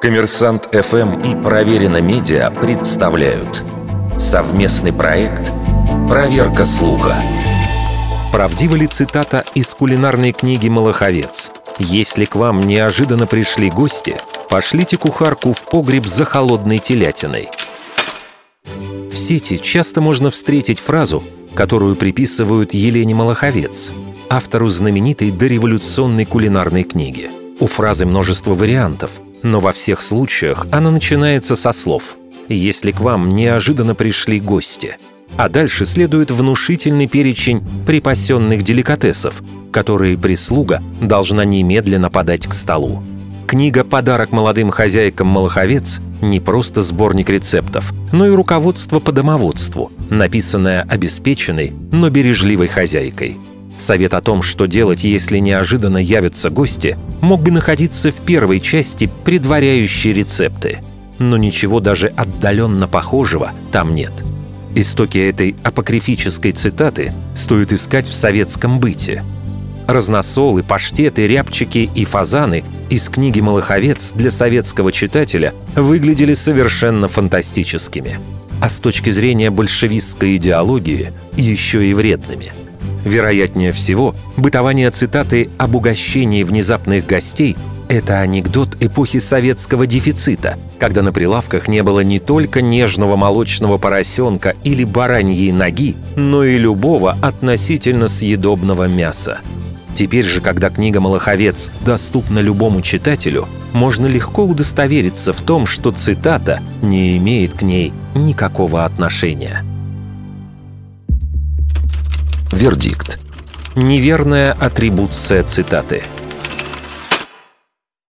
Коммерсант ФМ и Проверено Медиа представляют совместный проект «Проверка слуха». Правдива ли цитата из кулинарной книги «Малаховец»? «Если к вам неожиданно пришли гости, пошлите кухарку в погреб за холодной телятиной». В сети часто можно встретить фразу, которую приписывают Елене Малаховец, автору знаменитой дореволюционной кулинарной книги. У фразы множество вариантов, но во всех случаях она начинается со слов «Если к вам неожиданно пришли гости», а дальше следует внушительный перечень припасенных деликатесов, которые прислуга должна немедленно подать к столу. Книга «Подарок молодым хозяйкам Малаховец» не просто сборник рецептов, но и руководство по домоводству, написанное обеспеченной, но бережливой хозяйкой. Совет о том, что делать, если неожиданно явятся гости, мог бы находиться в первой части, предваряющей рецепты. Но ничего даже отдаленно похожего там нет. Истоки этой апокрифической цитаты стоит искать в советском быте – разносолы, паштеты, рябчики и фазаны из книги «Малаховец» для советского читателя выглядели совершенно фантастическими. А с точки зрения большевистской идеологии еще и вредными. Вероятнее всего, бытование цитаты об угощении внезапных гостей это анекдот эпохи советского дефицита, когда на прилавках не было не только нежного молочного поросенка или бараньей ноги, но и любого относительно съедобного мяса. Теперь же, когда книга «Малаховец» доступна любому читателю, можно легко удостовериться в том, что цитата не имеет к ней никакого отношения. Вердикт. Неверная атрибуция цитаты –